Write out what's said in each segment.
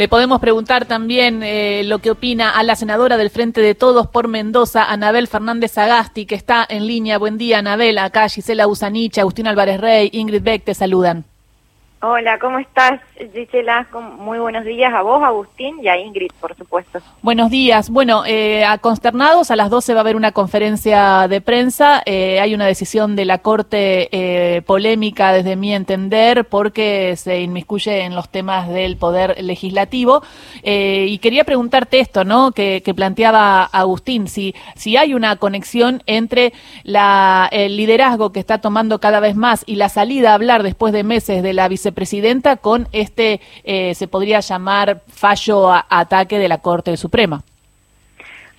Le podemos preguntar también eh, lo que opina a la senadora del Frente de Todos por Mendoza, Anabel Fernández Agasti, que está en línea. Buen día, Anabel. Acá Gisela Usanich, Agustín Álvarez Rey, Ingrid Beck te saludan. Hola, ¿cómo estás, Gisela? Muy buenos días a vos, Agustín, y a Ingrid, por supuesto. Buenos días. Bueno, eh, a consternados, a las 12 va a haber una conferencia de prensa. Eh, hay una decisión de la Corte eh, polémica, desde mi entender, porque se inmiscuye en los temas del poder legislativo. Eh, y quería preguntarte esto, ¿no? Que, planteaba Agustín, si, si hay una conexión entre el liderazgo que está tomando cada vez más y la salida a hablar después de meses de la vicepresidenta vicepresidenta con este, eh, se podría llamar, fallo a, ataque de la Corte Suprema.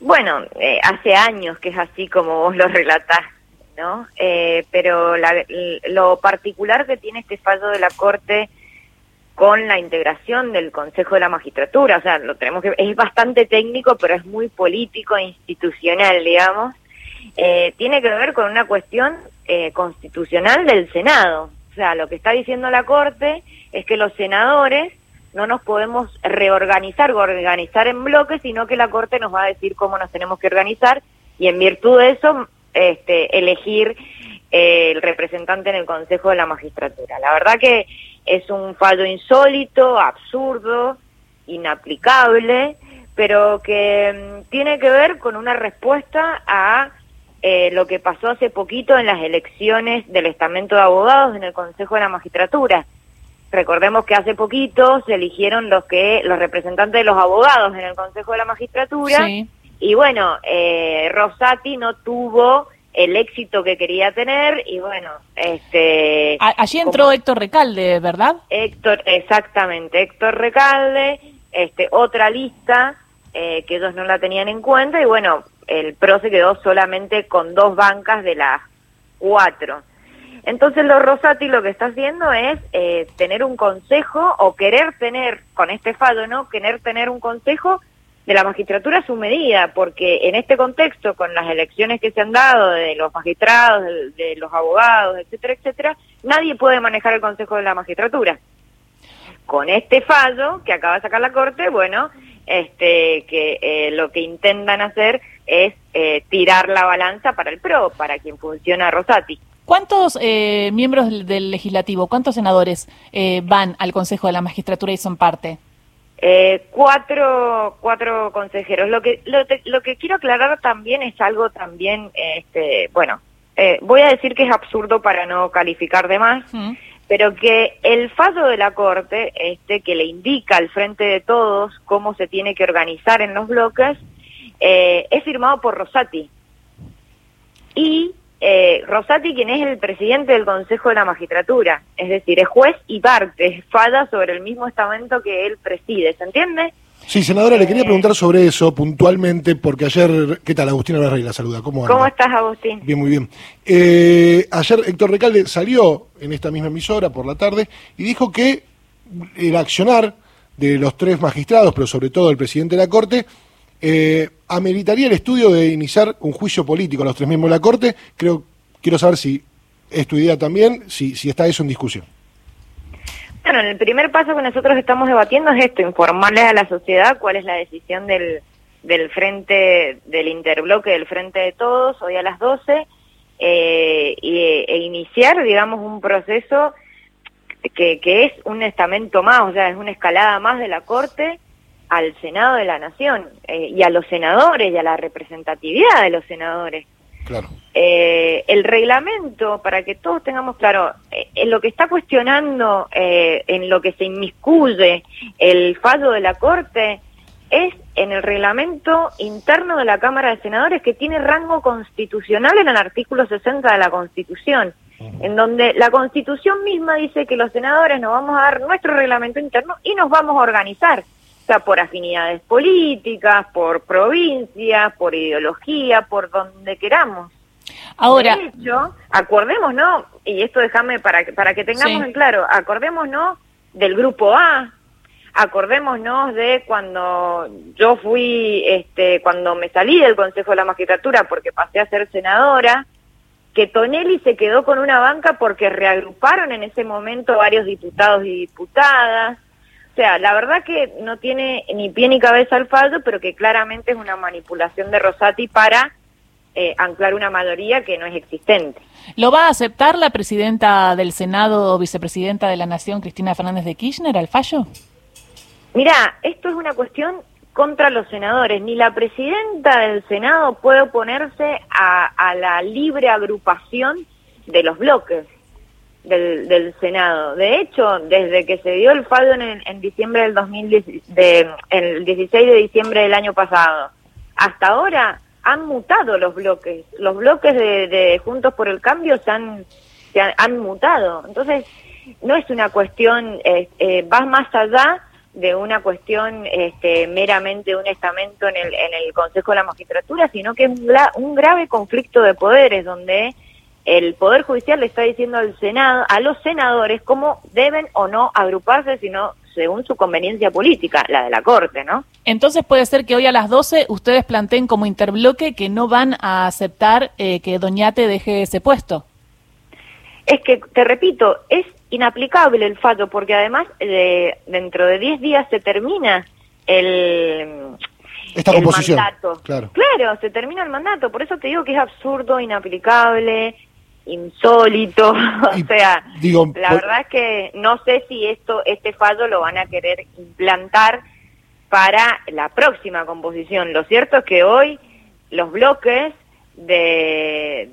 Bueno, eh, hace años que es así como vos lo relatás, ¿no? Eh, pero la, lo particular que tiene este fallo de la Corte con la integración del Consejo de la Magistratura, o sea, lo tenemos que es bastante técnico, pero es muy político e institucional, digamos. Eh, tiene que ver con una cuestión eh, constitucional del Senado, sea, lo que está diciendo la Corte es que los senadores no nos podemos reorganizar organizar en bloques, sino que la Corte nos va a decir cómo nos tenemos que organizar y en virtud de eso este, elegir eh, el representante en el Consejo de la Magistratura. La verdad que es un fallo insólito, absurdo, inaplicable, pero que mm, tiene que ver con una respuesta a eh, lo que pasó hace poquito en las elecciones del estamento de abogados en el Consejo de la Magistratura. Recordemos que hace poquito se eligieron los que los representantes de los abogados en el Consejo de la Magistratura y bueno, eh, Rosati no tuvo el éxito que quería tener y bueno, este... Allí entró Héctor Recalde, ¿verdad? Héctor, exactamente, Héctor Recalde, este, otra lista eh, que ellos no la tenían en cuenta y bueno, el PRO se quedó solamente con dos bancas de las cuatro. Entonces lo Rosati lo que está haciendo es eh, tener un consejo o querer tener, con este fallo, ¿no? Querer tener un consejo de la magistratura a su medida, porque en este contexto, con las elecciones que se han dado de los magistrados, de, de los abogados, etcétera, etcétera, nadie puede manejar el consejo de la magistratura. Con este fallo que acaba de sacar la Corte, bueno, este, que eh, lo que intentan hacer es eh, tirar la balanza para el PRO, para quien funciona Rosati. ¿Cuántos eh, miembros del, legislativo, cuántos senadores eh, van al Consejo de la Magistratura y son parte? Eh, cuatro, cuatro consejeros. Lo que, lo, te, lo, que quiero aclarar también es algo también, este, bueno, eh, voy a decir que es absurdo para no calificar de más, mm pero que el fallo de la Corte, este, que le indica al frente de todos cómo se tiene que organizar en los bloques, eh, es firmado por Rosati. Y eh, Rosati, quien es el presidente del Consejo de la Magistratura, es decir, es juez y parte, falla sobre el mismo estamento que él preside, ¿se entiende? Sí, senadora, le quería preguntar sobre eso puntualmente, porque ayer, ¿qué tal? Agustín Álvarez la saluda. ¿Cómo anda? ¿Cómo estás, Agustín? Bien, muy bien. Eh, ayer Héctor Recalde salió en esta misma emisora por la tarde y dijo que el accionar de los tres magistrados, pero sobre todo el presidente de la Corte, eh, ameritaría el estudio de iniciar un juicio político a los tres miembros de la Corte. Creo, quiero saber si es tu idea también, si, si está eso en discusión. Bueno, el primer paso que nosotros estamos debatiendo es esto, informarles a la sociedad cuál es la decisión del, del frente, del interbloque del frente de todos, hoy a las 12, eh, y, e iniciar, digamos, un proceso que, que es un estamento más, o sea, es una escalada más de la Corte al Senado de la Nación, eh, y a los senadores, y a la representatividad de los senadores. Claro. Eh, el reglamento, para que todos tengamos claro, eh, en lo que está cuestionando, eh, en lo que se inmiscuye el fallo de la Corte, es en el reglamento interno de la Cámara de Senadores que tiene rango constitucional en el artículo 60 de la Constitución, uh -huh. en donde la Constitución misma dice que los senadores nos vamos a dar nuestro reglamento interno y nos vamos a organizar por afinidades políticas, por provincias, por ideología, por donde queramos. Ahora, de hecho, acordémonos, y esto déjame para, para que tengamos sí. en claro, acordémonos del grupo A, acordémonos de cuando yo fui, este, cuando me salí del Consejo de la Magistratura porque pasé a ser senadora, que Tonelli se quedó con una banca porque reagruparon en ese momento varios diputados y diputadas, sea, la verdad que no tiene ni pie ni cabeza el fallo, pero que claramente es una manipulación de Rosati para eh, anclar una mayoría que no es existente. ¿Lo va a aceptar la presidenta del Senado o vicepresidenta de la Nación, Cristina Fernández de Kirchner, al fallo? Mira, esto es una cuestión contra los senadores. Ni la presidenta del Senado puede oponerse a, la libre agrupación de los bloques del, Senado. De hecho, desde que se dio el fallo en, diciembre del 2010, el 16 de diciembre del año pasado, hasta ahora han mutado los bloques. Los bloques de, Juntos por el Cambio se han, se han, mutado. Entonces, no es una cuestión, eh, eh, va más allá de una cuestión este, meramente un estamento en el, en el Consejo de la Magistratura, sino que es un, un grave conflicto de poderes donde el Poder Judicial le está diciendo al Senado, a los senadores cómo deben o no agruparse, sino según su conveniencia política, la de la Corte, ¿no? Entonces puede ser que hoy a las 12 ustedes planteen como interbloque que no van a aceptar eh, que Doñate deje ese puesto. Es que, te repito, es inaplicable el fallo, porque además de, dentro de 10 días se termina el, Esta mandato. Claro. claro, se termina el mandato, por eso te digo que es absurdo, inaplicable, insólito, o sea, la verdad es que no sé si esto este fallo lo van a querer implantar para la próxima composición. Lo cierto es que hoy los bloques de,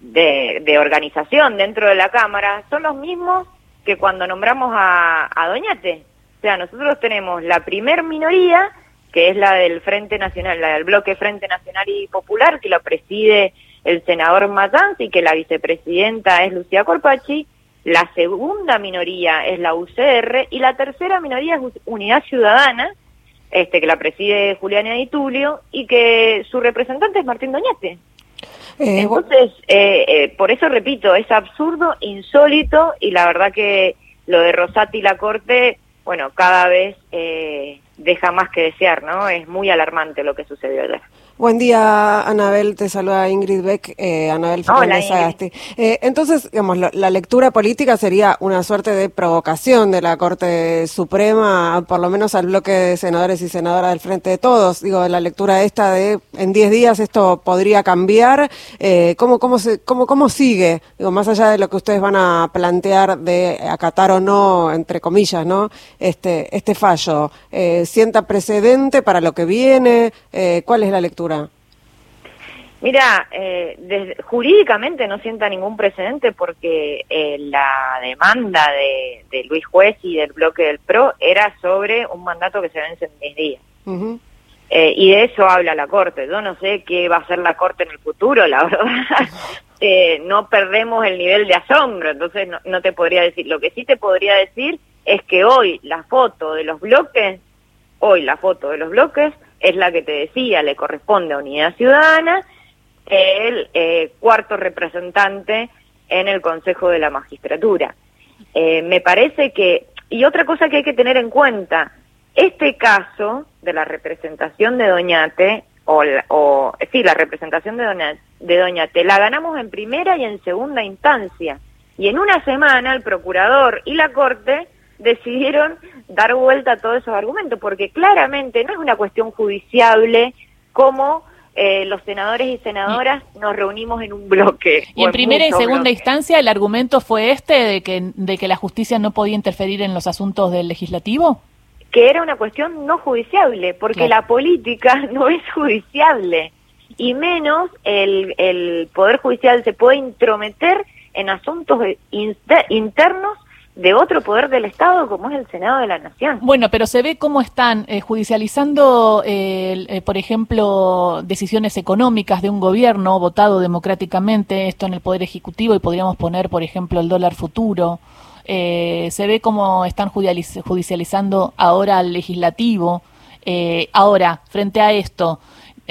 de, de organización dentro de la Cámara son los mismos que cuando nombramos a, a Doñate. O sea, nosotros tenemos la primer minoría, que es la del Frente Nacional, la del bloque Frente Nacional y Popular, que la preside el senador Matanz y que la vicepresidenta es Lucía Corpachi, la segunda minoría es la UCR y la tercera minoría es Unidad Ciudadana, este que la preside Juliana Di Tulio y que su representante es Martín Doñate. Eh, Entonces, eh, eh, por eso repito, es absurdo, insólito y la verdad que lo de Rosati y la Corte, bueno, cada vez deja más que desear, ¿no? Es muy alarmante lo que sucedió ayer. Buen día, Anabel. Te saluda Ingrid Beck. Eh, Anabel Fernández Agasti. Eh, entonces, digamos, la lectura política sería una suerte de provocación de la Corte Suprema, por lo menos al bloque de senadores y senadoras del Frente de Todos. Digo, la lectura esta de en 10 días esto podría cambiar. Eh, ¿cómo, cómo, se, cómo, ¿Cómo sigue? Digo, más allá de lo que ustedes van a plantear de acatar o no, entre comillas, ¿no? Este, este fallo. Eh, ¿Sienta precedente para lo que viene? Eh, ¿Cuál es la lectura? Mira, eh, jurídicamente no sienta ningún precedente porque eh, la demanda de, Luis Juez y del bloque del PRO era sobre un mandato que se vence en 10 días. Eh, y de eso habla la Corte. Yo no sé qué va a hacer la Corte en el futuro, la verdad. no perdemos el nivel de asombro, entonces no, no te podría decir. Lo que sí te podría decir es que hoy la foto de los bloques, hoy la foto de los bloques es la que te decía, le corresponde a Unidad Ciudadana, el eh, cuarto representante en el Consejo de la Magistratura. Eh, me parece que, y otra cosa que hay que tener en cuenta, este caso de la representación de Doñate, o, o sí, la representación de, Doña, de Doñate, la ganamos en primera y en segunda instancia. Y en una semana el procurador y la Corte decidieron dar vuelta a todos esos argumentos, porque claramente no es una cuestión judiciable como eh, los senadores y senadoras nos reunimos en un bloque. Y en primera y segunda instancia el argumento fue este de que, de que la justicia no podía interferir en los asuntos del legislativo. Que era una cuestión no judiciable, porque la política no es judiciable, y menos el, el Poder Judicial se puede intrometer en asuntos internos de otro poder del Estado como es el Senado de la Nación. Bueno, pero se ve cómo están eh, judicializando, eh, eh, por ejemplo, decisiones económicas de un gobierno votado democráticamente, esto en el Poder Ejecutivo, y podríamos poner, por ejemplo, el dólar futuro. se ve cómo están judicializando ahora al legislativo. ahora, frente a esto,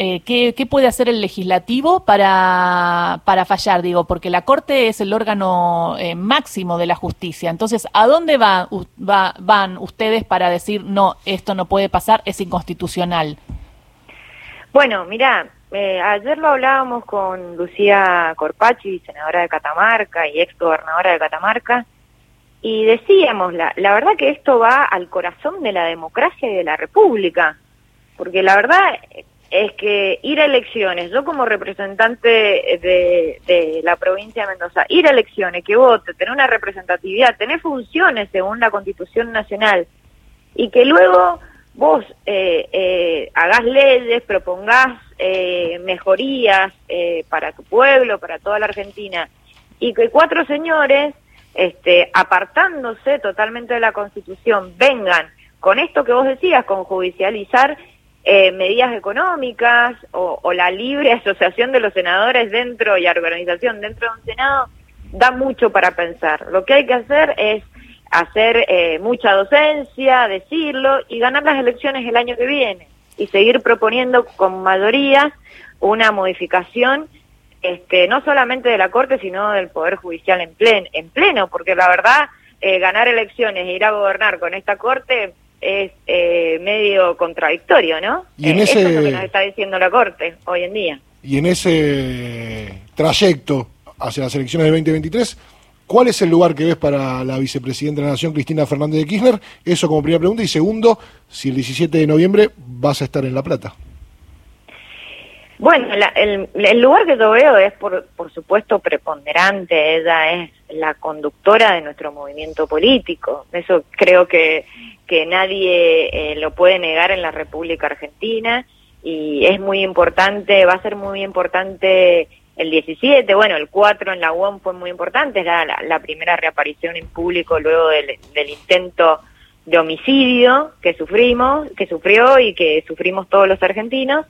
eh, ¿qué, puede hacer el legislativo para, para fallar? Digo, porque la Corte es el órgano eh, máximo de la justicia. Entonces, ¿a dónde va, van ustedes para decir, no, esto no puede pasar, es inconstitucional? Bueno, mira, eh, ayer lo hablábamos con Lucía Corpachi, senadora de Catamarca y ex gobernadora de Catamarca, y decíamos, la, la verdad que esto va al corazón de la democracia y de la república, porque la verdad es que ir a elecciones, yo como representante de, de, la provincia de Mendoza, ir a elecciones, que vote, tener una representatividad, tener funciones según la Constitución Nacional, y que luego vos eh, eh, hagas leyes, propongás eh, mejorías eh, para tu pueblo, para toda la Argentina, y que cuatro señores, este, apartándose totalmente de la Constitución, vengan con esto que vos decías, con judicializar eh, medidas económicas o, o, la libre asociación de los senadores dentro y organización dentro de un Senado, da mucho para pensar. Lo que hay que hacer es hacer eh, mucha docencia, decirlo y ganar las elecciones el año que viene y seguir proponiendo con mayoría una modificación este, no solamente de la Corte, sino del Poder Judicial en, plen, en pleno, porque la verdad, eh, ganar elecciones e ir a gobernar con esta Corte es eh, medio contradictorio, ¿no? Y en ese... Eso es lo que nos está diciendo la Corte hoy en día. Y en ese trayecto hacia las elecciones del 2023, ¿Cuál es el lugar que ves para la vicepresidenta de la Nación, Cristina Fernández de Kirchner? Eso como primera pregunta. Y segundo, si el 17 de noviembre vas a estar en La Plata. Bueno, el, lugar que yo veo es, por, por supuesto, preponderante. Ella es la conductora de nuestro movimiento político. Eso creo que, que nadie eh, lo puede negar en la República Argentina. Y es muy importante, va a ser muy importante el 17, bueno, el 4 en la UOM fue muy importante, era la, primera reaparición en público luego del, intento de homicidio que sufrimos, que sufrió y que sufrimos todos los argentinos.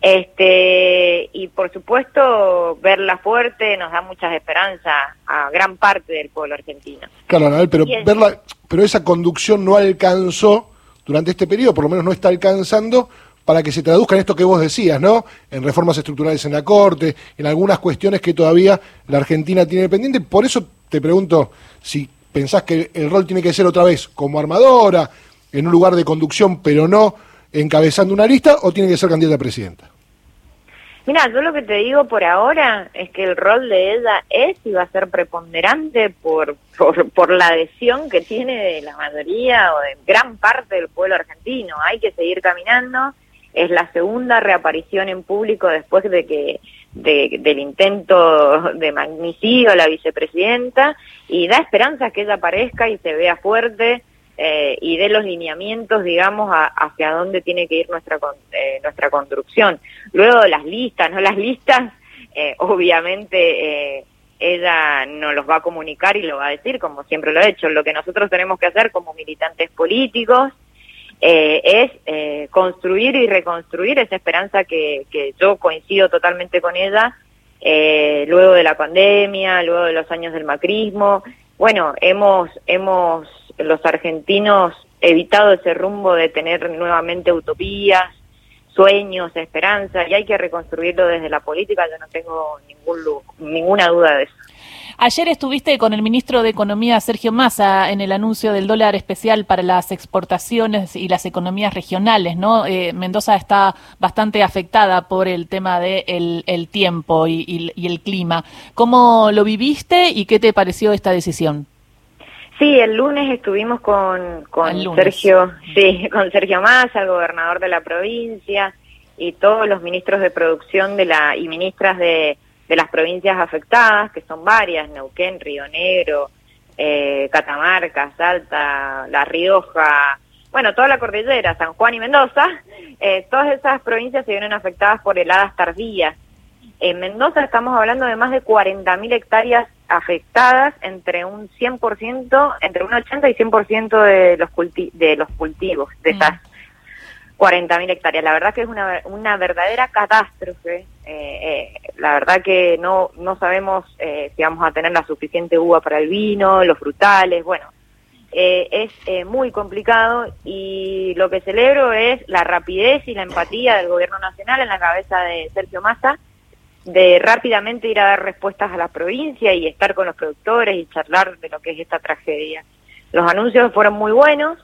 Este, y por supuesto, verla fuerte nos da muchas esperanzas a gran parte del pueblo argentino. Claro, Anabel, pero verla, pero esa conducción no alcanzó durante este periodo, por lo menos no está alcanzando para que se traduzca en esto que vos decías, ¿no? En reformas estructurales en la Corte, en algunas cuestiones que todavía la Argentina tiene pendiente. Por eso te pregunto si pensás que el rol tiene que ser otra vez como armadora, en un lugar de conducción, pero no encabezando una lista, o tiene que ser candidata a presidenta. Mira, yo lo que te digo por ahora es que el rol de ella es y va a ser preponderante por, por, por la adhesión que tiene de la mayoría o de gran parte del pueblo argentino. Hay que seguir caminando es la segunda reaparición en público después de que del intento de magnicidio a la vicepresidenta y da esperanza que ella aparezca y se vea fuerte eh, y dé los lineamientos, digamos, hacia dónde tiene que ir nuestra eh, nuestra construcción. Luego las listas, no las listas, eh, obviamente ella no los va a comunicar y lo va a decir, como siempre lo ha hecho. Lo que nosotros tenemos que hacer como militantes políticos eh, es eh, construir y reconstruir esa esperanza que, que yo coincido totalmente con ella, eh, luego de la pandemia, luego de los años del macrismo. Bueno, hemos, hemos los argentinos evitado ese rumbo de tener nuevamente utopías, sueños, esperanza, y hay que reconstruirlo desde la política, yo no tengo ningún, ninguna duda de eso. Ayer estuviste con el ministro de Economía, Sergio Massa, en el anuncio del dólar especial para las exportaciones y las economías regionales, ¿no? Eh, Mendoza está bastante afectada por el tema del el tiempo y, el clima. ¿Cómo lo viviste y qué te pareció esta decisión? Sí, el lunes estuvimos con, con Sergio, sí, con Sergio Massa, el gobernador de la provincia, y todos los ministros de producción de la y ministras de de las provincias afectadas, que son varias, Neuquén, Río Negro, eh, Catamarca, Salta, La Rioja, bueno, toda la cordillera, San Juan y Mendoza, eh, todas esas provincias se vienen afectadas por heladas tardías. En Mendoza estamos hablando de más de 40.000 hectáreas afectadas entre un 100%, entre un 80 y 100% de los, de los cultivos de esas 40.000 hectáreas. La verdad que es una, una verdadera catástrofe. Eh, eh, la verdad que no, no sabemos eh, si vamos a tener la suficiente uva para el vino, los frutales, bueno. es muy complicado y lo que celebro es la rapidez y la empatía del gobierno nacional en la cabeza de Sergio Massa de rápidamente ir a dar respuestas a la provincia y estar con los productores y charlar de lo que es esta tragedia. Los anuncios fueron muy buenos,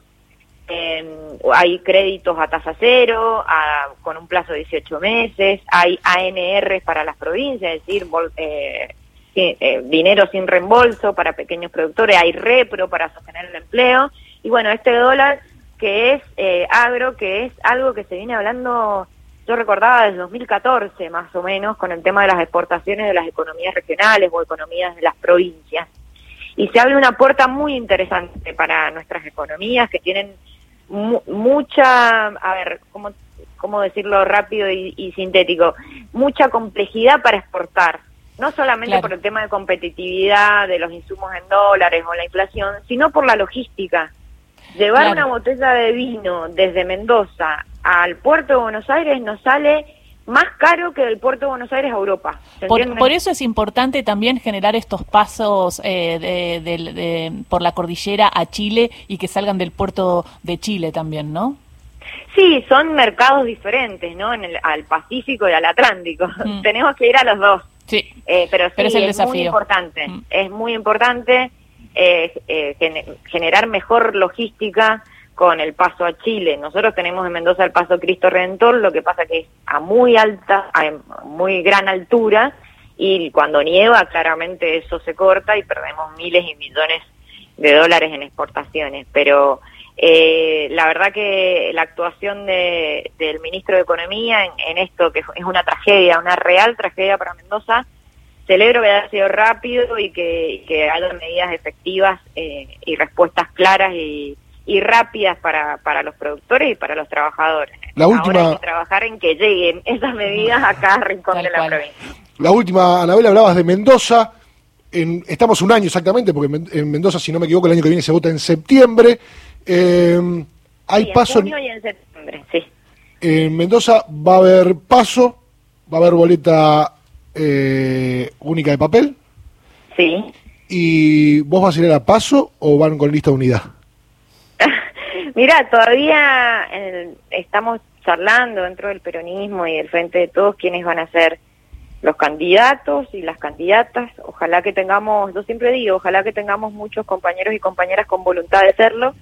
hay créditos a tasa cero, con un plazo de 18 meses, hay ANR para las provincias, es decir, eh, eh, dinero sin reembolso para pequeños productores, hay repro para sostener el empleo, y bueno, este dólar que es eh, agro, que es algo que se viene hablando, yo recordaba desde 2014 más o menos, con el tema de las exportaciones de las economías regionales o economías de las provincias. Y se abre una puerta muy interesante para nuestras economías que tienen mucha, a ver, ¿cómo, cómo decirlo rápido y, sintético? Mucha complejidad para exportar. No solamente por el tema de competitividad de los insumos en dólares o la inflación, sino por la logística. Llevar una botella de vino desde Mendoza al puerto de Buenos Aires nos sale más caro que del puerto de Buenos Aires a Europa. Por, eso es importante también generar estos pasos eh, de, por la cordillera a Chile y que salgan del puerto de Chile también, ¿no? Sí, son mercados diferentes, ¿no? En el, al Pacífico y al Atlántico. Mm. Tenemos que ir a los dos. Sí, eh, pero sí, es, muy importante. Mm. Es muy importante eh, generar mejor logística con el paso a Chile. Nosotros tenemos en Mendoza el paso Cristo Redentor, lo que pasa que es a muy alta, a muy gran altura, y cuando nieva claramente eso se corta y perdemos miles y millones de dólares en exportaciones. Pero eh, la verdad que la actuación de, del ministro de Economía en, en, esto, que es una tragedia, una real tragedia para Mendoza, celebro que haya sido rápido y que, que haya medidas efectivas eh, y respuestas claras y, y rápidas para, para los productores y para los trabajadores. La última... Ahora hay que trabajar en que lleguen esas medidas a Rincón de la provincia. La última, Anabel, hablabas de Mendoza. En, estamos un año exactamente, porque en Mendoza, si no me equivoco, el año que viene se vota en septiembre. Eh, hay paso. En y en septiembre, sí. En Mendoza va a haber paso, va a haber boleta eh, única de papel. Sí. ¿Y vos vas a ir a paso o van con lista de unidad? Mira, todavía eh, estamos charlando dentro del peronismo y del frente de todos quiénes van a ser los candidatos y las candidatas. Ojalá que tengamos, yo siempre digo, ojalá que tengamos muchos compañeros y compañeras con voluntad de serlo.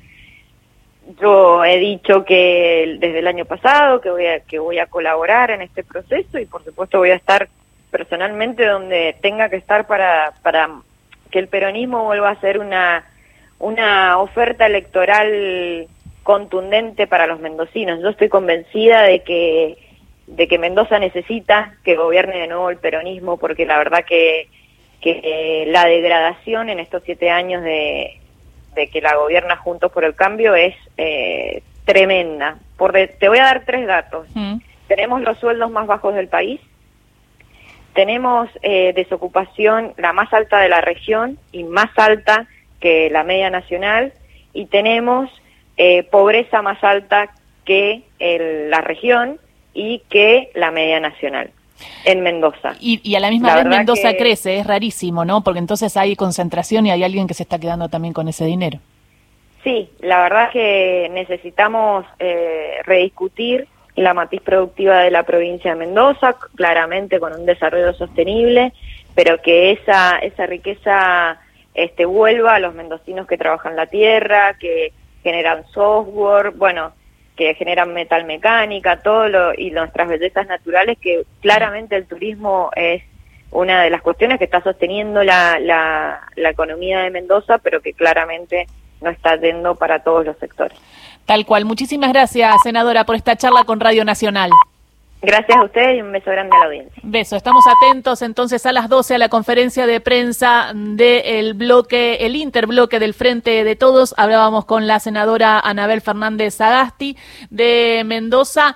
Yo he dicho que desde el año pasado que voy a, que voy a colaborar en este proceso y por supuesto voy a estar personalmente donde tenga que estar para, para que el peronismo vuelva a ser una, una oferta electoral contundente para los mendocinos. Yo estoy convencida de que de que Mendoza necesita que gobierne de nuevo el peronismo porque la verdad que, que la degradación en estos siete años de, de que la gobierna Juntos por el Cambio es eh, tremenda. Por te voy a dar tres datos. Mm. Tenemos los sueldos más bajos del país, tenemos eh, desocupación la más alta de la región y más alta que la media nacional y tenemos eh, pobreza más alta que la región y que la media nacional en Mendoza. Y, a la misma vez Mendoza crece, es rarísimo, ¿no? Porque entonces hay concentración y hay alguien que se está quedando también con ese dinero. Sí, la verdad que necesitamos eh, rediscutir la matriz productiva de la provincia de Mendoza, claramente con un desarrollo sostenible, pero que esa, esa riqueza este, vuelva a los mendocinos que trabajan la tierra, que generan software, bueno, que generan metalmecánica, todo lo, y nuestras bellezas naturales, que claramente el turismo es una de las cuestiones que está sosteniendo la, la, la economía de Mendoza, pero que claramente no está yendo para todos los sectores. Tal cual. Muchísimas gracias, senadora, por esta charla con Radio Nacional. Gracias a ustedes y un beso grande a la audiencia. Beso. Estamos atentos entonces a las 12 a la conferencia de prensa del bloque, el interbloque del Frente de Todos. Hablábamos con la senadora Anabel Fernández Sagasti de Mendoza.